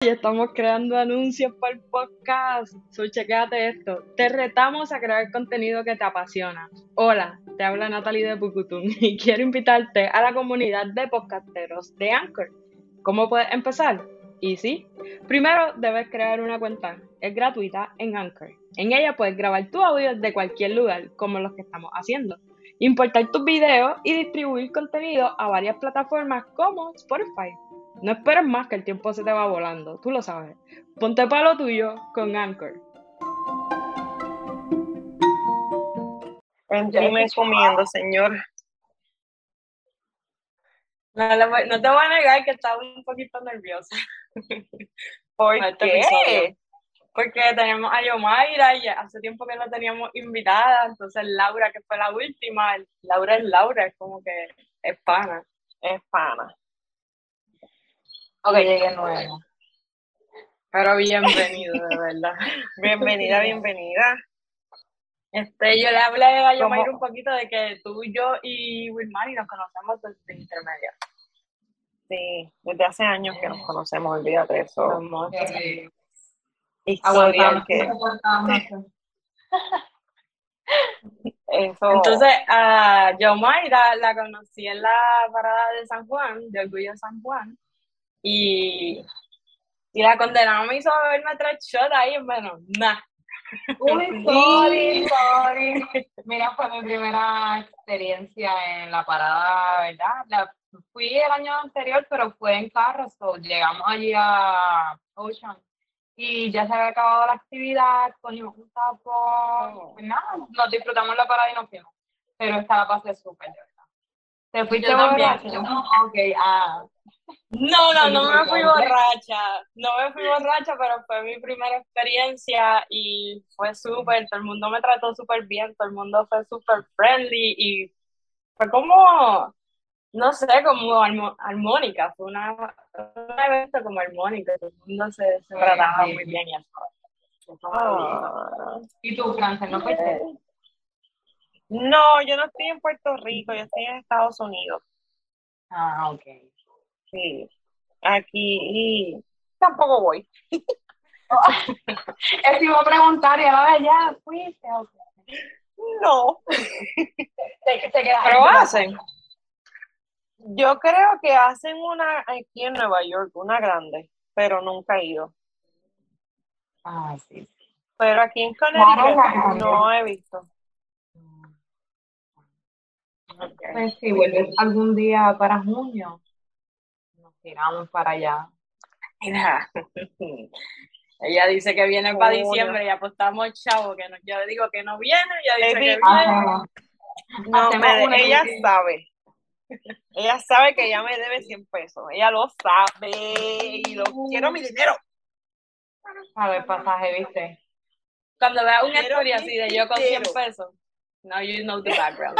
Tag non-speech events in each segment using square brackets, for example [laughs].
y estamos creando anuncios para el podcast. So, chequéate esto. Te retamos a crear contenido que te apasiona. Hola, te habla Natalie de Pucutun [laughs] y quiero invitarte a la comunidad de podcasteros de Anchor. ¿Cómo puedes empezar? Y sí, primero debes crear una cuenta. Es gratuita en Anchor. En ella puedes grabar tu audio de cualquier lugar, como los que estamos haciendo. Importar tus videos y distribuir contenido a varias plataformas como Spotify. No esperes más que el tiempo se te va volando, tú lo sabes. Ponte palo tuyo con Anchor. Encima comiendo, señor. No, no, te voy a negar que estaba un poquito nerviosa. [laughs] ¿Por este qué? Porque tenemos a Yomaira y hace tiempo que la teníamos invitada, entonces Laura, que fue la última, Laura es Laura, es como que es pana. Es pana. Ok, llegué nuevo. Pero bienvenido, de verdad. [laughs] bienvenida, bienvenida. Este, yo le hablé a Yomaira un poquito de que tú, yo y Wilmary nos conocemos desde intermedio. Sí, desde hace años que nos conocemos, olvídate eso. Sí. historia que... [laughs] Eso. Entonces, a Yomaira la conocí en la parada de San Juan, de Orgullo San Juan, y, y la condenada me hizo beberme tres shots ahí, bueno, nada. [laughs] Uy, sorry, sorry. Mira, fue mi primera experiencia en la parada, ¿verdad? La, fui el año anterior, pero fue en carro, so llegamos allí a Ocean y ya se había acabado la actividad, cogimos un tapo, pues nada, nos disfrutamos la parada y nos fuimos. Pero esta la pasé súper. ¿Te fuiste borracha? No, [laughs] ok, ah. No, no, no me fui borracha, no me fui [laughs] borracha, pero fue mi primera experiencia y fue súper, todo el mundo me trató súper bien, todo el mundo fue súper friendly y fue como, no sé, como armónica, fue una, un evento como armónica, todo el mundo se, se trataba muy bien y eso. Ah. ¿Y tú, Francia, no fuiste? No, yo no estoy en Puerto Rico, yo estoy en Estados Unidos. Ah, ok. Sí, aquí tampoco voy. Eso iba a preguntar y ahora ya fuiste. No. Pero hacen. Yo creo que hacen una aquí en Nueva York, una grande, pero nunca he ido. Ah, sí. Pero aquí en Connecticut no he visto. Pues si vuelves algún día para junio, tiramos para allá. Mira, [laughs] ella dice que viene para diciembre y apostamos chavo, que no, yo le digo que no viene, ella dice que viene. No, ella sabe. Ella sabe que ella me debe 100 pesos. Ella lo sabe y lo quiero mi dinero. A ver, pasaje, ¿viste? Cuando vea una historia así de yo con 100 pesos. Now you know the background.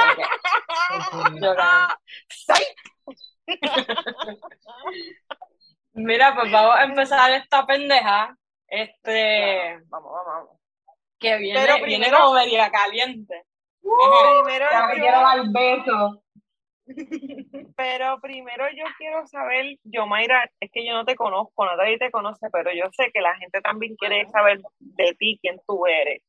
Mira, pues vamos a empezar esta pendeja. Este. Vamos, vamos, vamos. Que viene, Pero viene como media caliente. primero yo... quiero dar beso. [laughs] Pero primero yo quiero saber, yo Mayra, es que yo no te conozco, nadie te conoce, pero yo sé que la gente también quiere saber de ti, quién tú eres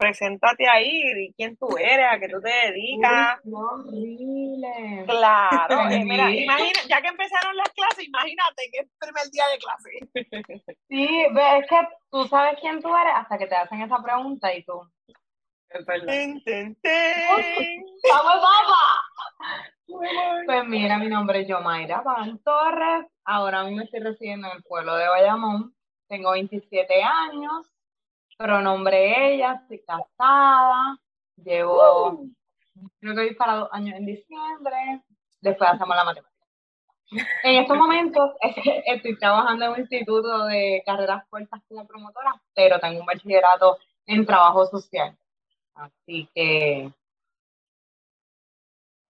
preséntate ahí, di quién tú eres, a qué tú te dedicas. horrible. Claro, eh, mira, imagina, ya que empezaron las clases, imagínate que es el primer día de clase. Sí, es que tú sabes quién tú eres hasta que te hacen esa pregunta y tú. Ten, ten, ¡Vamos, Pues mira, mi nombre es Yomaira Van Torres. Ahora mismo estoy residiendo en el pueblo de Bayamón. Tengo 27 años pronombre ella, estoy casada, llevo, creo que voy para dos años en diciembre, después hacemos la matemática. En estos momentos [laughs] estoy trabajando en un instituto de carreras cortas como promotora, pero tengo un bachillerato en trabajo social. Así que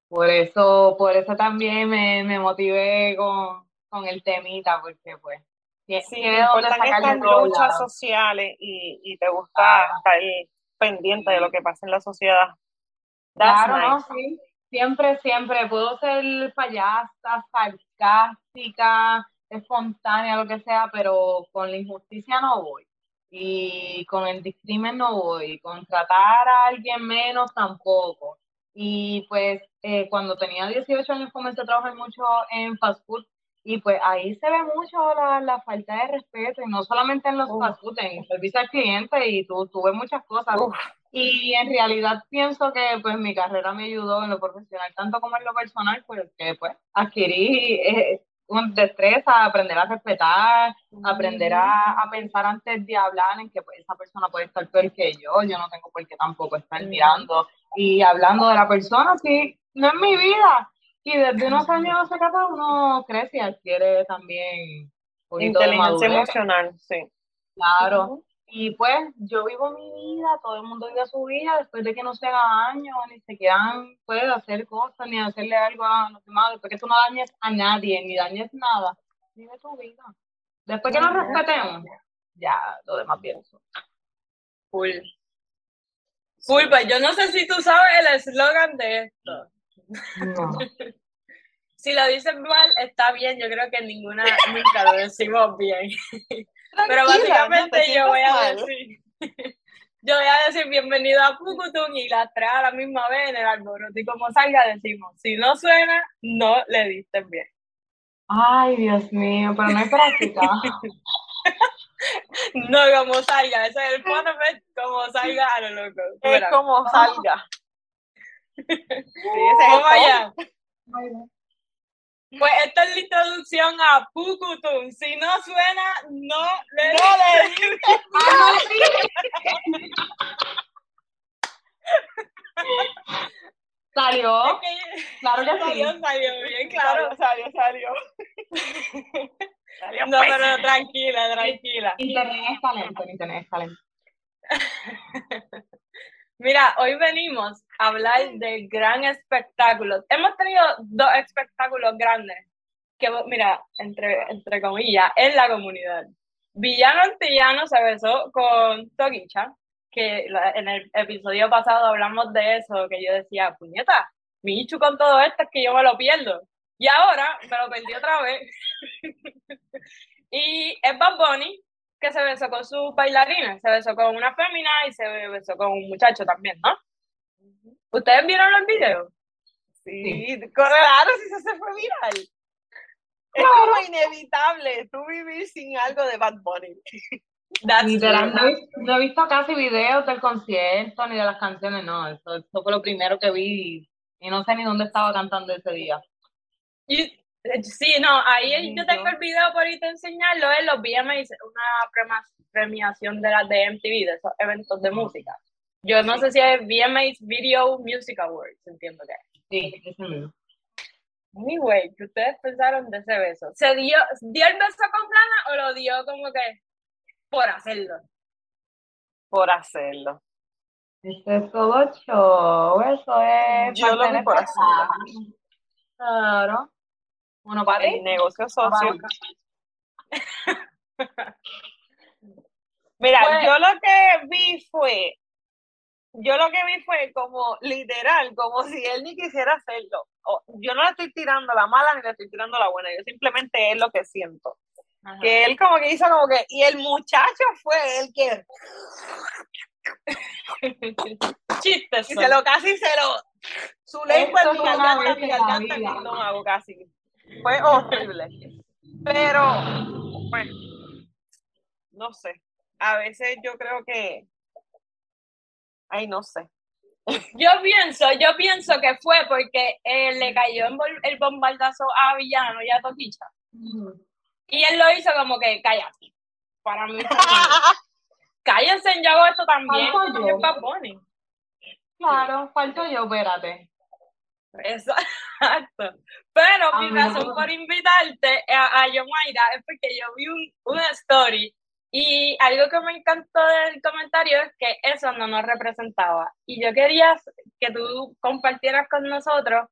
por eso, por eso también me, me motivé con, con el temita, porque pues Sí, me importan estas luchas sociales y, y te gusta estar pendiente de lo que pasa en la sociedad. claro, no, sí. Siempre, siempre puedo ser payasa, sarcástica, espontánea, lo que sea, pero con la injusticia no voy. Y con el discrimen no voy. Con tratar a alguien menos tampoco. Y pues eh, cuando tenía 18 años comencé a trabajar mucho en fast food y pues ahí se ve mucho la, falta de respeto, y no solamente en los food, en el servicio al cliente, y tu, tuve muchas cosas. Y en realidad pienso que pues mi carrera me ayudó en lo profesional, tanto como en lo personal, porque pues adquirí eh, un destreza, aprender a respetar, aprender a, pensar antes de hablar en que pues, esa persona puede estar peor que yo, yo no tengo por qué tampoco estar mirando y hablando de la persona, sí, no es mi vida. Y desde unos años acá uno crece y adquiere también un inteligencia emocional, sí. Claro. Y pues yo vivo mi vida, todo el mundo vive su vida, después de que no se haga daño, ni se quieran puede hacer cosas, ni hacerle algo a los demás, después que tú no dañes a nadie, ni dañes nada, vive tu vida. Después que nos respetemos, ya lo demás pienso. Cool. Cool, pues yo no sé si tú sabes el eslogan de esto. [laughs] si lo dicen mal, está bien, yo creo que ninguna nunca lo decimos bien. [laughs] Pero básicamente yo voy a decir, [laughs] yo voy a decir bienvenido a Pucutun y la trae a la misma vez en el alboroto. Y como salga decimos, si no suena, no le diste bien. Ay, Dios mío, pero no hay práctica. no, como salga, ese es el punto, como salga a lo loco. Es como salga. [laughs] sí, ese es pues esta es la introducción a Pucutum. Si no suena, no le No le Salió. [laughs] claro que salió, sí. Salió, bien, claro. Salió, salió. [laughs] salió. no, pues. pero tranquila, tranquila. Internet es talento, internet es talento. Mira, hoy venimos hablar del gran espectáculo. Hemos tenido dos espectáculos grandes, que mira, entre, entre comillas, en la comunidad. Villano Antillano se besó con Toquicha, que en el episodio pasado hablamos de eso, que yo decía, puñeta, mi hichu con todo esto es que yo me lo pierdo. Y ahora me lo perdí otra vez. [laughs] y es Bad Bunny, que se besó con sus bailarines, se besó con una fémina y se besó con un muchacho también, ¿no? ¿Ustedes vieron los videos? Sí, claro, si se fue viral. Es como inevitable tú vivir sin algo de Bad Bunny. [laughs] Literalmente, no, he visto casi videos del concierto ni de las canciones, no, eso, fue lo primero que vi y no sé ni dónde estaba cantando ese día. Y eh, Sí, no, ahí yo tengo el video por ahí te enseñarlo, él los VMAs, una premiación de las de MTV, de esos eventos de música. Yo no sé si es VMAs Video Music Awards, entiendo que Sí, es mismo. Anyway, ¿qué ustedes pensaron de ese beso? ¿Se dio, dio el beso con plana o lo dio como que por hacerlo? Por hacerlo. Esto es todo show, eso es. Yo lo vi por hacerlo. Claro. Bueno, para el negocio socio. [laughs] Mira, pues yo lo que vi fue, yo lo que vi fue como literal, como si él ni quisiera hacerlo. yo no le estoy tirando la mala ni le estoy tirando la buena, yo simplemente es lo que siento. Que él como que hizo como que, y el muchacho fue el que... [laughs] Chistes. Y se lo casi se lo... Su lengua en mi garganta, mi garganta en mi estómago casi. Fue horrible. Pero, bueno, no sé. A veces yo creo que. Ay, no sé. Yo pienso, yo pienso que fue porque eh, le cayó el bombardazo a Villano y a Toquicha. Y él lo hizo como que, cállate. Para mí. [laughs] Cállense, yo hago esto también. Claro, falto yo, espérate. [laughs] Exacto. Pero mi razón por invitarte a, a Yomaira es porque yo vi un, una story y algo que me encantó del comentario es que eso no nos representaba. Y yo quería que tú compartieras con nosotros,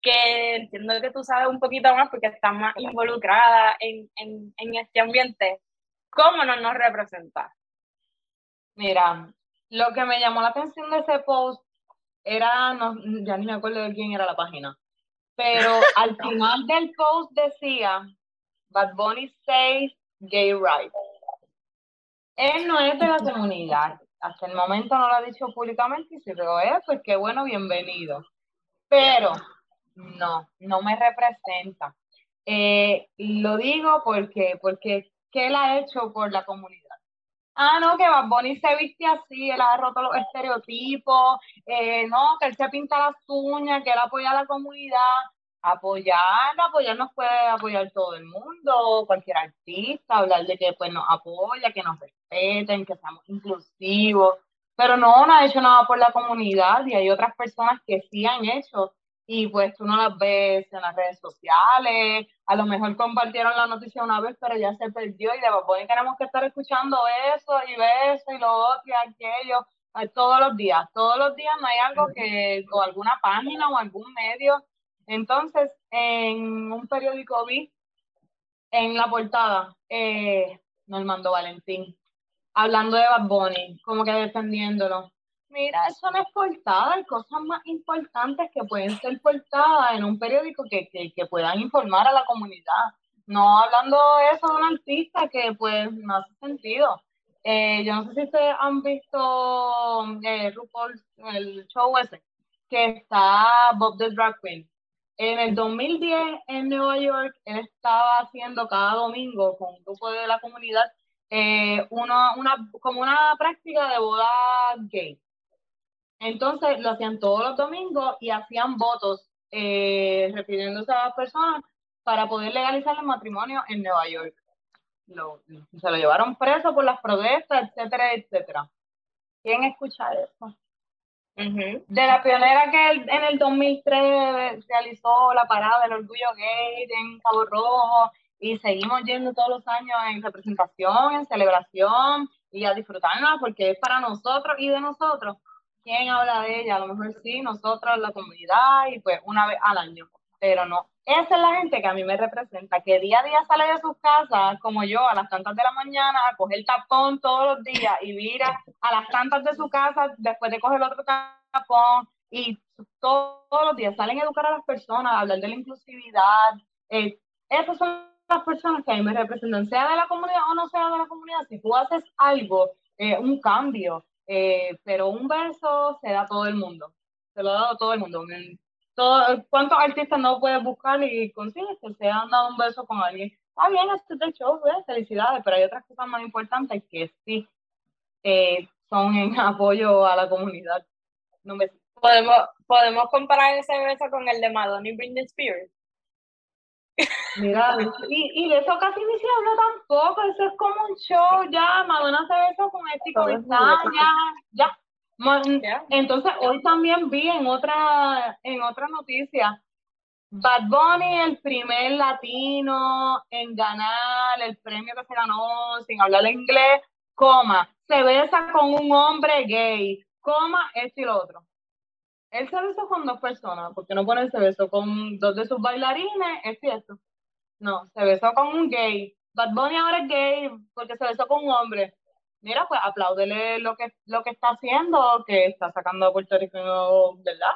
que entiendo que tú sabes un poquito más porque estás más involucrada en, en, en este ambiente, ¿cómo no nos representa? Mira, lo que me llamó la atención de ese post era, no, ya ni me acuerdo de quién era la página, pero [laughs] al final del post decía Bad Bunny says gay rights. Él no es de la comunidad. Hasta el momento no lo ha dicho públicamente y si lo es, pues qué bueno, bienvenido. Pero no, no me representa. Eh, lo digo porque, porque, ¿qué él ha hecho por la comunidad? Ah, no, que Bad se viste así, él ha roto los estereotipos, eh, no, que él se pinta las uñas, que él apoya a la comunidad. Apoyar, apoyar nos puede apoyar todo el mundo, cualquier artista, hablar de que pues nos apoya, que nos respeten, que seamos inclusivos, pero no, no ha hecho nada por la comunidad y hay otras personas que sí han hecho y pues tú no las ves en las redes sociales, a lo mejor compartieron la noticia una vez, pero ya se perdió y de Bunny tenemos que estar escuchando eso y eso y lo otro y aquello eh, todos los días, todos los días no hay algo que, o alguna página o algún medio. Entonces, en un periódico vi en la portada, eh, Normando Valentín, hablando de Bad Bunny, como que defendiéndolo. Mira, eso no es portada, hay cosas más importantes que pueden ser portadas en un periódico que, que, puedan informar a la comunidad. No hablando eso de un artista que pues no hace sentido. Eh, yo no sé si ustedes han visto eh, RuPaul, el show ese, que está Bob the Drag Queen. En el 2010 en Nueva York, él estaba haciendo cada domingo con un grupo de la comunidad eh, una, como una práctica de boda gay. Entonces lo hacían todos los domingos y hacían votos eh, refiriéndose a las personas para poder legalizar el matrimonio en Nueva York. se lo llevaron preso por las protestas, etcétera, etcétera. ¿Quién escucha eso? De la pionera que en el 2003 realizó la parada del orgullo gay en Cabo Rojo y seguimos yendo todos los años en representación, en celebración y a disfrutarnos porque es para nosotros y de nosotros. Quién habla de ella, a lo mejor sí, nosotros, la comunidad, y pues una vez al año, pero no. Esa es la gente que a mí me representa, que día a día sale de sus casas, como yo, a las tantas de la mañana, a coger tapón todos los días y mira a las tantas de su casa después de coger otro tapón y todos, los días salen a educar a las personas, a hablar de la inclusividad. Eh, esas son las personas que a mí me representan, sea de la comunidad o no sea de la comunidad. Si tú haces algo, eh, un cambio, eh, pero un verso se da a todo el mundo, se lo ha dado todo el mundo. Todo, ¿Cuántos artistas no puedes buscar y consigues que se han dado un verso con alguien? Está bien, este es el show, felicidades, pero hay otras cosas más importantes que sí eh, son en [laughs] apoyo a la comunidad. No me... ¿Podemos, podemos comparar ese beso con el de Madonna y Britney Spears. Mira, [laughs] y, y de eso casi ni se habla tampoco, eso es como un show, ya, Madonna se besó con este con ya, ya. Entonces, hoy también vi en otra, en otra noticia, Bad Bunny, el primer latino en ganar el premio que se ganó sin hablar inglés, coma, se besa con un hombre gay, coma, esto y lo otro. Él se besó con dos personas, porque no pone se besó con dos de sus bailarines, es cierto. No, se besó con un gay. Bad Bunny ahora es gay porque se besó con un hombre. Mira, pues apláudele lo que, lo que está haciendo, que está sacando a Puerto Rico, ¿verdad?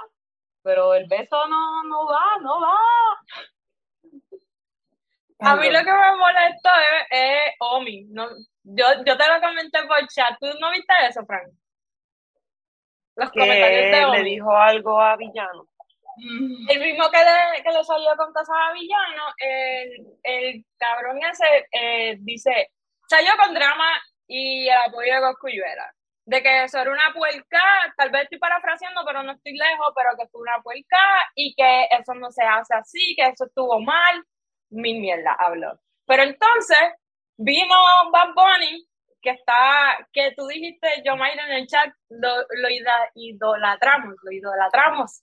Pero el beso no, no va, no va. A mí lo que me molesta es, Omi. No, yo, yo te lo comenté por chat. ¿Tú no viste eso, Frank? Los comentarios de le dijo algo a Villano. El mismo que le, que le salió con cosas a Villano, el, el cabrón ese eh, dice, salió con drama y el apoyo de Coscuyuela. De que eso era una puerca, tal vez estoy parafraseando, pero no estoy lejos, pero que fue una puerca y que eso no se hace así, que eso estuvo mal. Mi mierda habló. Pero entonces vino Bad Bunny, que está, que tú dijiste, yo Mayra en el chat, lo, lo idolatramos, lo idolatramos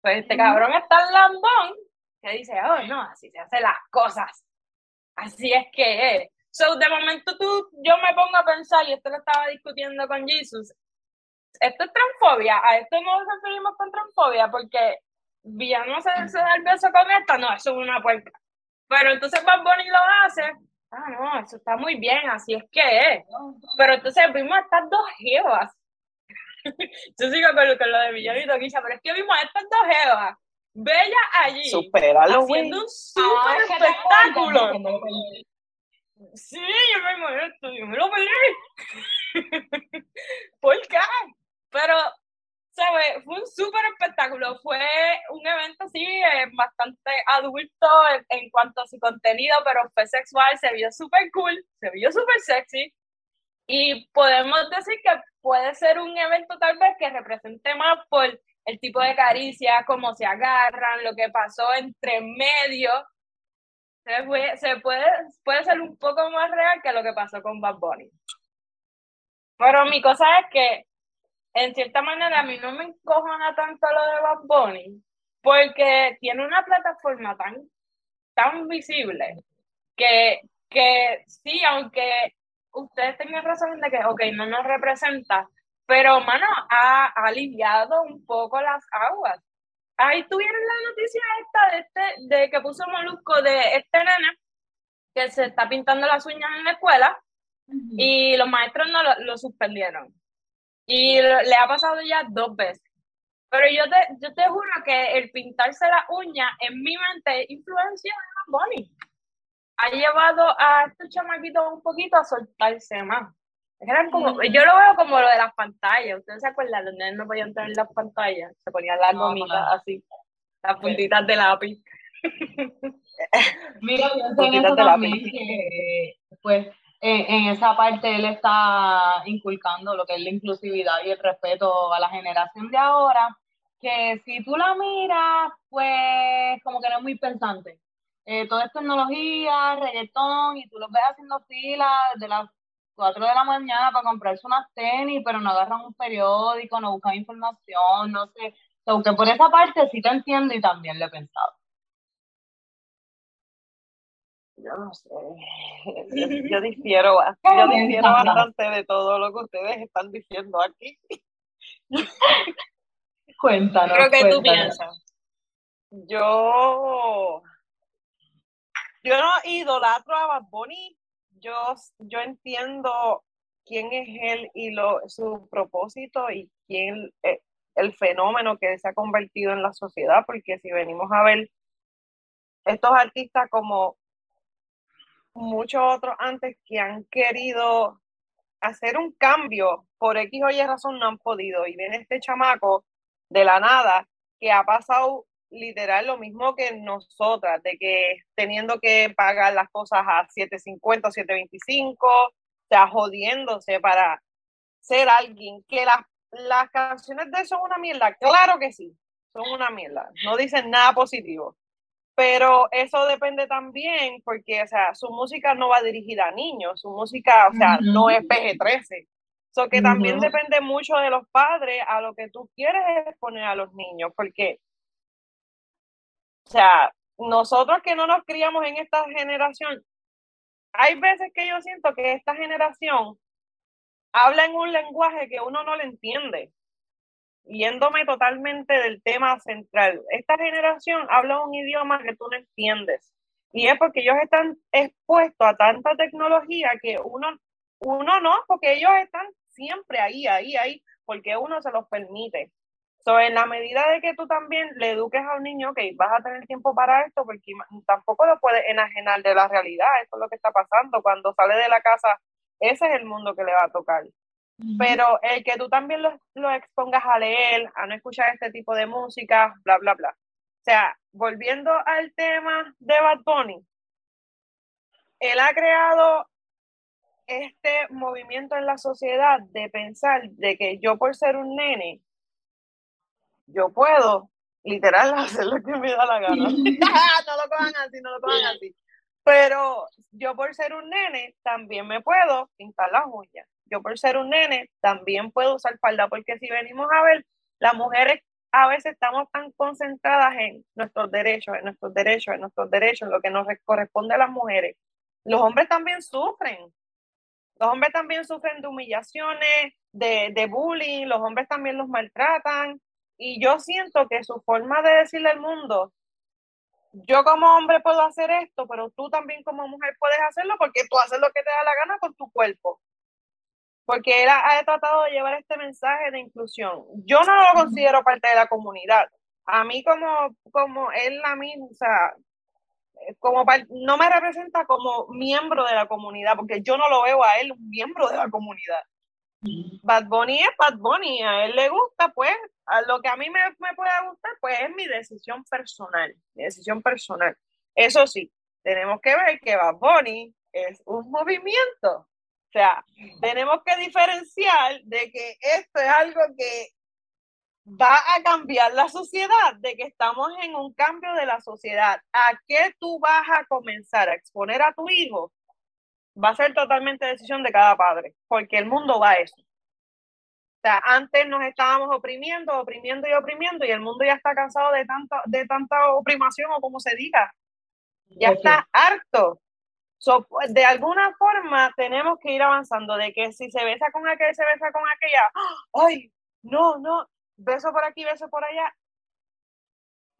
pues este cabrón está lambón que dice, oh, no, así se hacen las cosas. Así es que es. So, de momento tú, yo me pongo a pensar, y esto lo estaba discutiendo con Jesus, esto es transfobia, a esto no nos referimos con transfobia, porque Villano se, se da el beso con esta, no, eso es una puerta. Pero entonces Bad Bunny lo hace, ah, no, eso está muy bien, así es que es. Pero entonces vimos estas dos jevas [laughs] yo sigo con, lo de Villano y Toquilla, pero es que vimos estas dos jevas Bella allí. Supéralo, haciendo un super espectáculo. Sí, yo me molesto, yo me lo peleé. [laughs] ¿Por qué? Pero, ¿sabes? Fue un súper espectáculo. Fue un evento, sí, eh, bastante adulto en, en, cuanto a su contenido, pero fue sexual, se vio súper cool, se vio súper sexy. Y podemos decir que puede ser un evento tal vez que represente más por el tipo de caricia, cómo se agarran, lo que pasó entre medio. Se puede, puede ser un poco más real que lo que pasó con Bad Bunny. Pero mi cosa es que, en cierta manera, a mí no me encojona tanto lo de Bad Bunny, porque tiene una plataforma tan, tan visible que, que sí, aunque ustedes tengan razón de que, ok, no nos representa, pero, mano, ha, aliviado un poco las aguas. Ahí tuvieron la noticia esta de, este, de que puso Molusco de este nene que se está pintando las uñas en la escuela y los maestros no lo, suspendieron. Y le ha pasado ya dos veces. Pero yo te, yo te juro que el pintarse la uña en mi mente influencia a Bonnie ha llevado a estos chamaquitos un poquito a soltarse más. Eran como, yo lo veo como lo de las pantallas. ¿Ustedes se acuerdan? Los niños no podían tener las pantallas. Se ponían las gomitas así, las puntitas de lápiz. [laughs] Mira, yo en eso también que, pues, en, en, esa parte él está inculcando lo que es la inclusividad y el respeto a la generación de ahora, que si tú la miras, pues, como que no es muy pensante eh, todo es tecnología, reggaetón, y tú los ves haciendo fila desde las 4 de la mañana para comprarse unas tenis, pero no agarran un periódico, no buscan información, no sé. Aunque por esa parte sí te entiendo y también lo he pensado. Yo no sé. Yo difiero, yo difiero [laughs] bastante de todo lo que ustedes están diciendo aquí. [laughs] cuéntanos. Creo que tú piensas. Yo yo no idolatro a Bad Bunny, yo, yo entiendo quién es él y lo, su propósito y quién eh, el fenómeno que se ha convertido en la sociedad, porque si venimos a ver estos artistas como muchos otros antes que han querido hacer un cambio por X o Y razón no han podido. Y viene este chamaco de la nada que ha pasado literal lo mismo que nosotras, de que teniendo que pagar las cosas a 7.50 o 7.25, o sea, jodiéndose para ser alguien, que las, las canciones de él son una mierda, claro que sí, son una mierda, no dicen nada positivo, pero eso depende también porque, o sea, su música no va dirigida a niños, su música, o sea, no es PG-13. eso que también depende mucho de los padres a lo que tú quieres exponer a los niños, porque o sea, nosotros que no nos criamos en esta generación, hay veces que yo siento que esta generación habla en un lenguaje que uno no le entiende, yéndome totalmente del tema central. Esta generación habla un idioma que tú no entiendes. Y es porque ellos están expuestos a tanta tecnología que uno, uno no, porque ellos están siempre ahí, ahí, ahí, porque uno se los permite. So, en la medida de que tú también le eduques a un niño, que vas a tener tiempo para esto, porque tampoco lo puedes enajenar de la realidad, eso es lo que está pasando. Cuando sale de la casa, ese es el mundo que le va a tocar. Pero el que tú también lo, lo, expongas a leer, a no escuchar este tipo de música, bla, bla, bla. O sea, volviendo al tema de Bad Bunny, él ha creado este movimiento en la sociedad de pensar de que yo por ser un nene, yo puedo literal [laughs] hacer lo que me da la gana. [laughs] [laughs] no lo cojan así, no lo cojan así. Pero yo por ser un nene también me puedo pintar las uñas. Yo por ser un nene también puedo usar falda, porque si venimos a ver, las mujeres a veces estamos tan concentradas en nuestros derechos, en nuestros derechos, en nuestros derechos, en lo que nos corresponde a las mujeres. Los hombres también sufren. Los hombres también sufren de humillaciones, de, de bullying, los hombres también los maltratan, y yo siento que su forma de decirle al mundo, yo como hombre puedo hacer esto, pero tú también como mujer puedes hacerlo porque tú haces lo que te da la gana con tu cuerpo. Porque él ha, tratado de llevar este mensaje de inclusión. Yo no lo considero parte de la comunidad. a mí como, como él a mí, o sea, como no me representa como miembro de la comunidad, porque yo no lo veo a él un miembro de la comunidad. Bad Bunny es Bad Bunny, a él le gusta, pues, a lo que a mí me, me puede gustar, pues es mi decisión personal, mi decisión personal. Eso sí, tenemos que ver que Bad Bunny es un movimiento. O sea, tenemos que diferenciar de que esto es algo que va a cambiar la sociedad, de que estamos en un cambio de la sociedad. ¿A qué tú vas a comenzar a exponer a tu hijo? Va a ser totalmente decisión de cada padre, porque el mundo va a eso. O sea, antes nos estábamos oprimiendo, oprimiendo y oprimiendo, y el mundo ya está cansado de tanta, de tanta oprimación o como se diga. Ya está harto. de alguna forma tenemos que ir avanzando de que si se besa con aquel, se besa con aquella. ¡Ay! No, no, beso por aquí, beso por allá.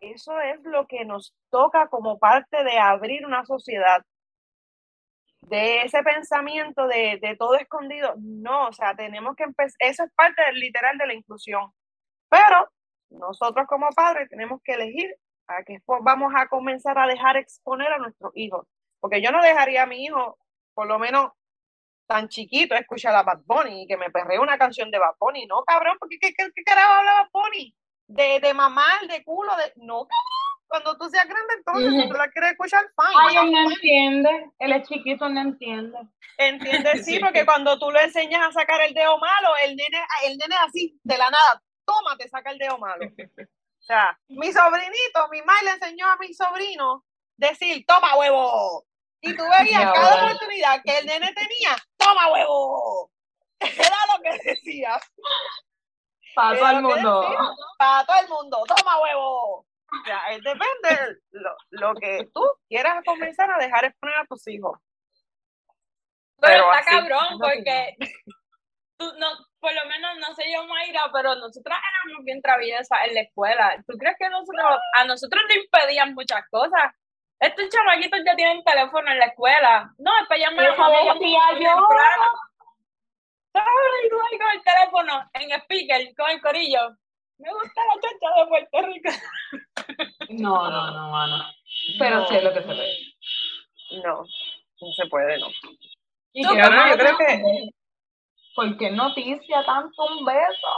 Eso es lo que nos toca como parte de abrir una sociedad. De ese pensamiento de, de todo escondido. No, o sea, tenemos que empezar. Eso es parte del literal de la inclusión. Pero nosotros como padres tenemos que elegir a qué vamos a comenzar a dejar exponer a nuestros hijos. Porque yo no dejaría a mi hijo, por lo menos tan chiquito escuchar a Bad Bunny y que me perree una canción de Bad Bunny. No, cabrón, porque ¿qué, qué, qué carajo habla Bad Bunny? De, de mamar, de culo, de... No, cabrón. Cuando tú seas grande, entonces, si tú la quieres escuchar, fine. Ay, él no entiende. Él es chiquito, no entiende. Entiende, [laughs] sí, porque cuando tú le enseñas a sacar el dedo malo, el nene, el nene así, de la nada, toma, te saca el dedo malo. O sea, mi sobrinito, mi madre le enseñó a mi sobrino decir, toma huevo, y tú veías cada oportunidad que el nene tenía, toma huevo. [laughs] Era lo que decía. Para todo el mundo. para todo el mundo, toma huevo. O sea, depende lo, lo que tú quieras comenzar a dejar exponer a tus hijos. Pero, está cabrón, porque tú, no, por lo menos no sé yo, Mayra, pero nosotras éramos bien traviesas en la escuela. ¿Tú crees que nosotros, a nosotros nos impedían muchas cosas? Estos chamaquitos ya tienen teléfono en la escuela. No, es para llamar a mamá. yo. Ay, con el teléfono en speaker, con el corillo. Me gusta la chacha de Puerto Rico. [laughs] No, no, no, mano. Pero sí es lo que se ve. No, no se puede, no. Y yo, yo creo que. ¿Por qué noticia tanto un beso?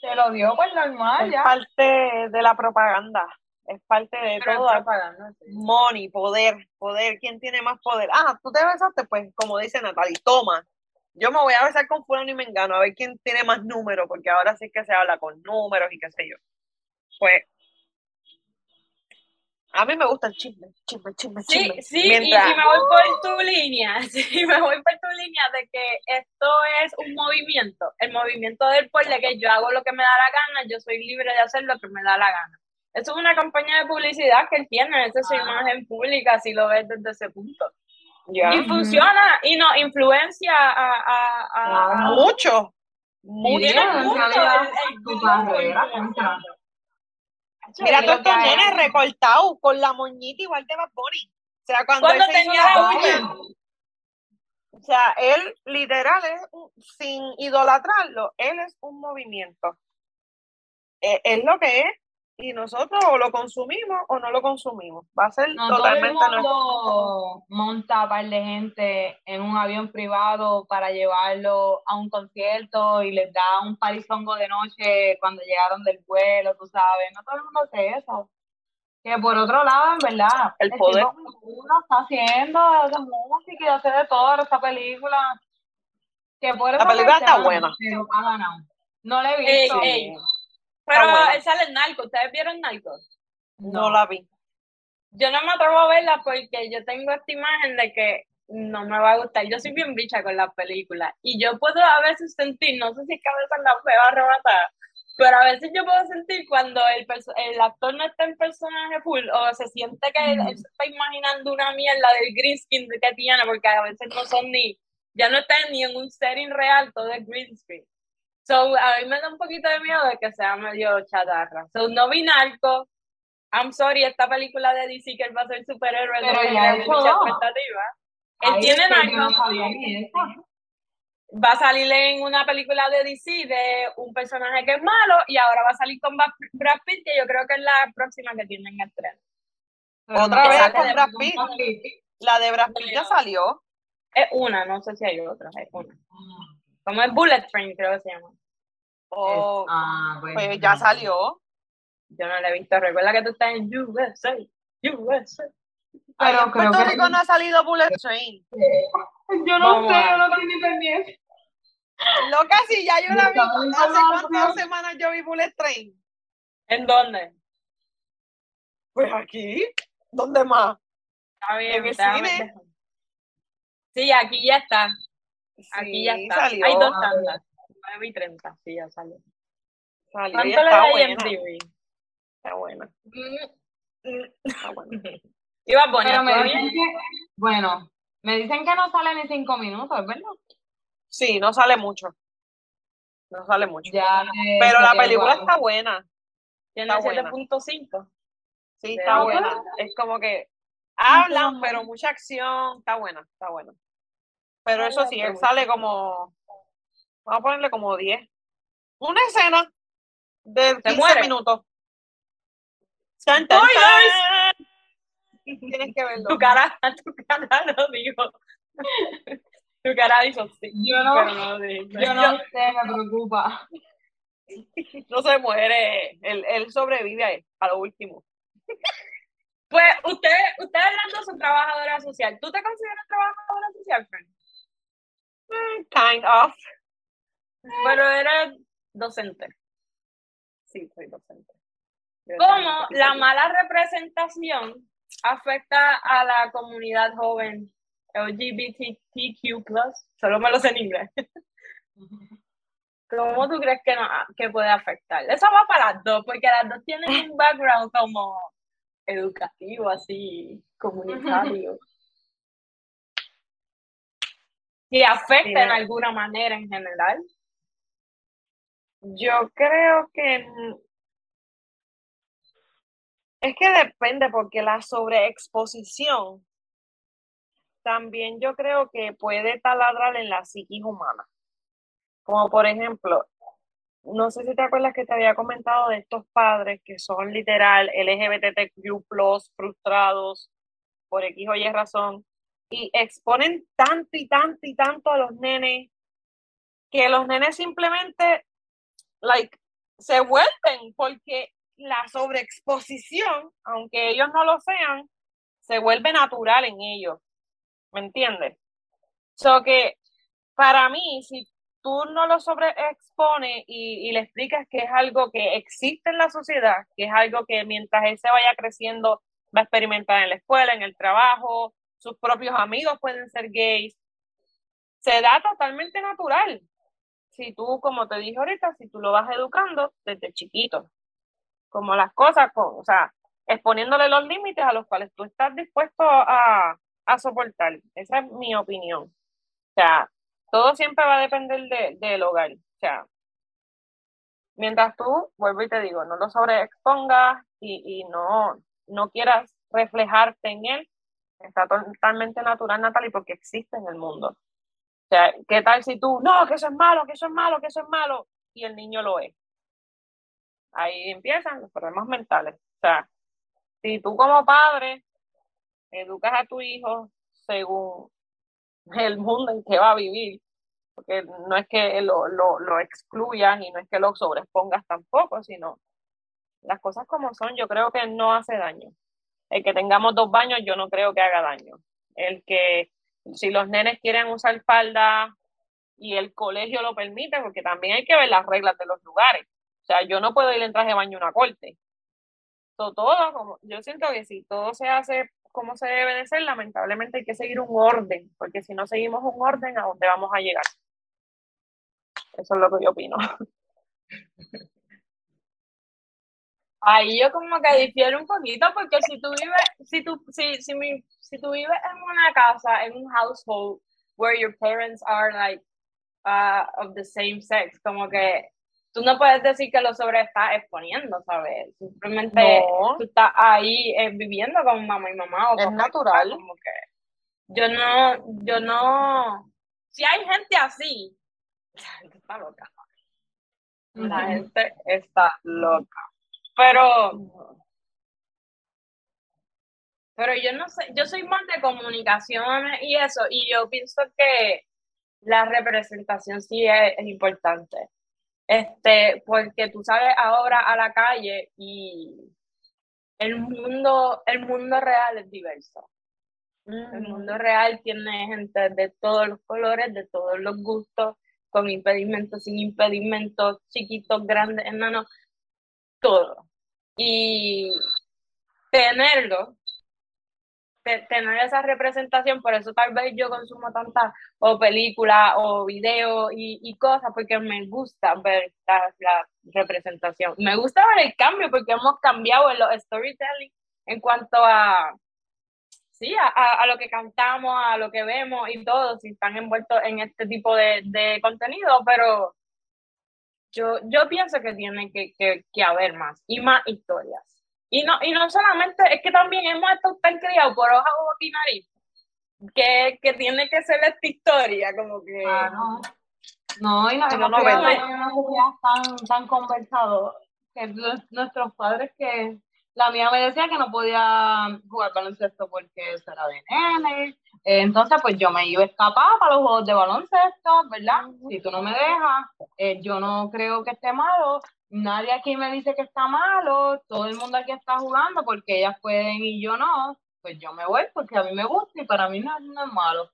Se lo dio pues normal, es ya. parte de la propaganda es parte de todo. Money, poder, poder. ¿Quién tiene más poder? Ah, tú te besaste, pues como dice Natalie, toma. Yo me voy a besar con fulano y me engano a ver quién tiene más números, porque ahora sí que se habla con números y qué sé yo. Pues a mí me gusta el chisme, chisme, chisme, chisme. Sí, sí, y si me voy por tu línea, [laughs] si me voy por tu línea de que esto es un movimiento, el movimiento del pueblo, que yo hago lo que me da la gana, yo soy libre de hacer lo que me da la gana. Eso es una campaña de publicidad que él tiene, esa es su ah. imagen pública, si lo ves desde ese punto. Y funciona y no influencia a, a, a, mucho. Mucho. Mira todos estos nenes recortados con la moñita igual que Bad Bunny. O sea, cuando, cuando tenía la uña. O sea, él literal es, sin idolatrarlo, él es un movimiento. E, es lo que es y nosotros o lo consumimos o no lo consumimos. Va a ser totalmente todo el mundo monta a par de gente en un avión privado para llevarlo a un concierto y les da un parizongo de noche cuando llegaron del vuelo, tú sabes. No todo el mundo hace eso. Que por otro lado, en verdad, el, poder uno está haciendo de música y hace de todo esta película. Que por la película está buena. No le he visto. Pero él sale en Narco. ¿Ustedes vieron Narco? No. la vi. Yo no me atrevo a verla porque yo tengo esta imagen de que no me va a gustar. Yo soy bien bicha con las películas y yo puedo a veces sentir, no sé si es que a veces la va a arrebatar, pero a veces yo puedo sentir cuando el, el actor no está en personaje full o se siente que él, se está imaginando una mierda del green skin que tiene porque a veces no son ni, ya no está ni en un setting real, todo es green screen. So, a mí me da un poquito de miedo de que sea medio chatarra. So, no vi narco. I'm sorry, esta película de DC que él va a ser superhéroe Pero no tiene mucha expectativa. Él tiene narco. va a salir en una película de DC de un personaje que es malo y ahora va a salir con Brad Pitt, que yo creo que es la próxima que tienen el tren. Otra vez con Brad Pitt. La de Brad Pitt ya salió. Es una, no sé si hay otra, es una. Como es Bullet Train, creo que se llama. Oh, ah, pues ya salió. Yo no la he visto. Recuerda que tú estás en USA. USA. Pero en Puerto Rico no ha salido Bullet Train. Yo no sé, yo no tengo ni pendiente. Loca, sí, ya yo la vi. ¿Hace cuántas semanas yo vi Bullet Train? ¿En dónde? Pues aquí. ¿Dónde más? Está bien, en el cine. Sí, aquí ya está. Aquí ya está. Salió. Hay dos tandas. 9 y 30, sí, ya salió. salió ¿Cuánto le da buena. Está buena. Está buena. [laughs] Iba a poner, Pero me dicen que, bueno, me dicen que no sale ni cinco minutos, ¿verdad? Sí, no sale mucho. No sale mucho. Ya, Pero la película está buena. Tiene 7.5. Sí, está buena. Es como que hablan, pero mucha acción. Está buena, está buena. Pero eso sí, él sale como. Vamos a ponerle como 10. Una escena de 15 minutos. Tienes que verlo. Tu cara, tu cara lo digo. Tu cara dijo sí. Yo no, yo no sé, me preocupa. No se muere, él, él sobrevive a, lo último. Pues usted, usted hablando su trabajadora social, ¿tú te consideras trabajadora social, Frank? Kind of. Pero eres docente. Sí, soy docente. ¿Cómo la mala representación afecta a la comunidad joven LGBTQ+, solo me lo sé en inglés. [laughs] ¿Cómo tú crees que, no, que puede afectar? Eso va para las dos, porque las dos tienen un background como educativo, así, [laughs] comunitario. ¿Y afecta en alguna manera en general? Yo creo que es que depende, porque la sobreexposición también yo creo que puede taladrar en la psiquis humana. Como por ejemplo, no sé si te acuerdas que te había comentado de estos padres que son literal LGBTQ frustrados por X o Y razón y exponen tanto y tanto y tanto a los nenes que los nenes simplemente like se vuelven porque la sobreexposición, aunque ellos no lo sean, se vuelve natural en ellos. ¿Me entiendes? So que para mí, si tú no lo sobreexpones y, y le explicas que es algo que existe en la sociedad, que es algo que mientras él se vaya creciendo va a experimentar en la escuela, en el trabajo, sus propios amigos pueden ser gays, se da totalmente natural. Si tú, como te dije ahorita, si tú lo vas educando desde chiquito, como las cosas, o sea, exponiéndole los límites a los cuales tú estás dispuesto a, soportar. Esa es mi opinión. O sea, todo siempre va a depender de, del hogar. O sea, mientras tú, vuelvo y te digo, no lo sobreexpongas y, y no, no quieras reflejarte en él, está totalmente natural, Natalie, porque existe en el mundo. O sea, ¿qué tal si tú, no, que eso es malo, que eso es malo, que eso es malo, y el niño lo es? Ahí empiezan los problemas mentales. O sea, si tú como padre educas a tu hijo según el mundo en que va a vivir, porque no es que lo, lo, lo excluyas y no es que lo sobreexpongas tampoco, sino las cosas como son, yo creo que no hace daño. El que tengamos dos baños, yo no creo que haga daño. El que si los nenes quieren usar falda y el colegio lo permite, porque también hay que ver las reglas de los lugares. O sea, yo no puedo ir en traje de baño a una corte. Todo, como, yo siento que si todo se hace como se debe de ser, lamentablemente hay que seguir un orden, porque si no seguimos un orden, ¿a dónde vamos a llegar? Eso es lo que yo opino. [laughs] Ahí yo como que difiero un poquito, porque si tú vives, si tú, si, si, mi, si tú vives en una casa, en un household, where your parents are like uh, of the same sex, como que tú no puedes decir que lo sobre estás exponiendo, ¿sabes? Simplemente tú estás ahí eh, viviendo con mamá y mamá. O es natural. Como que yo no, yo no, si hay gente así, [laughs] La gente está loca. La gente está loca. Pero, pero yo no sé, yo soy más de comunicaciones y eso, y yo pienso que la representación sí es, es importante. Este, porque tú sales ahora a la calle y el mundo, el mundo real es diverso. El mundo real tiene gente de todos los colores, de todos los gustos, con impedimentos, sin impedimentos, chiquitos, grandes, enanos, todo. Y tenerlo, tener esa representación, por eso tal vez yo consumo tantas o películas o videos y, cosas, porque me gusta ver la, representación. Me gusta ver el cambio porque hemos cambiado en los storytelling en cuanto a, sí, a, lo que cantamos, a lo que vemos y todo, si están envueltos en este tipo de contenido, pero yo, yo pienso que tiene que, que, que haber más y más historias. Y no, y no solamente, es que también hemos estado tan criados por hoja, o y nariz, que, que tiene que ser esta historia, como que... Ah, no. No, y no, no, no, no tan, tan conversado que nuestros padres que la mía me decía que no podía jugar baloncesto porque eso era de nene. Entonces, pues yo me iba a escapar para los juegos de baloncesto, ¿verdad? Si tú no me dejas, eh, yo no creo que esté malo nadie aquí me dice que está malo, todo el mundo aquí está jugando porque ellas pueden y yo no, pues yo me voy porque a mí me gusta y para mí no, es malo.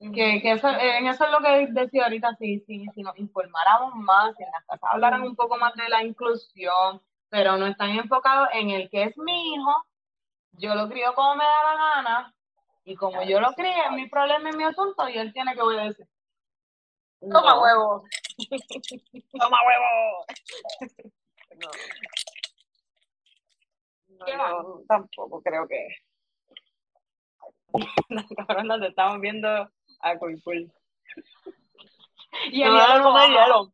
Que, que eso, en eso es lo que decía ahorita, si, si, si nos informáramos más, si en las casas hablaran un poco más de la inclusión, pero no están enfocados en el que es mi hijo, yo lo crío como me da la gana, y como yo lo crío, es mi problema, es mi asunto, y él tiene que obedecer. Toma huevo. [laughs] Toma huevo. [laughs] No. No, tampoco creo que. [laughs] Las cabronas estamos viendo a Coipul. Y el hielo no hielo.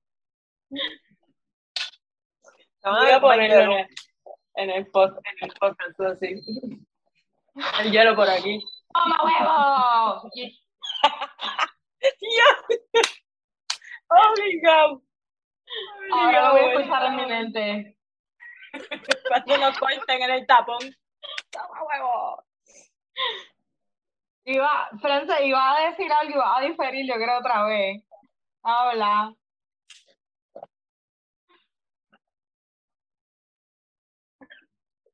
Voy a ponerlo en el, post, en el podcast así. El hielo por aquí. ¡Toma huevo! [laughs] Obligado. Ahora lo voy a escuchar en mi mente. Cuando nos corten en el tapón. Toma huevo. Iba, Frances, iba a decir algo, iba a diferir, yo creo, otra vez. Habla.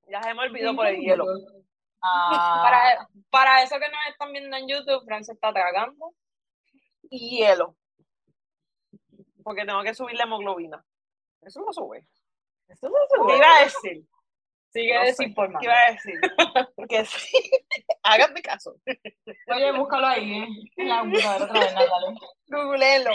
Ya se me olvidó por el hielo. Ah. Para, para eso que nos están viendo en YouTube, Frances está tragando. Y hielo porque tengo que subir la hemoglobina. Eso no sube. Eso no sube. ¿Qué iba a decir? Sigue no desinformando. ¿Qué iba a decir? que sí. [laughs] Háganme caso. Oye, búscalo ahí, ¿eh? La otra vez, Googlelo.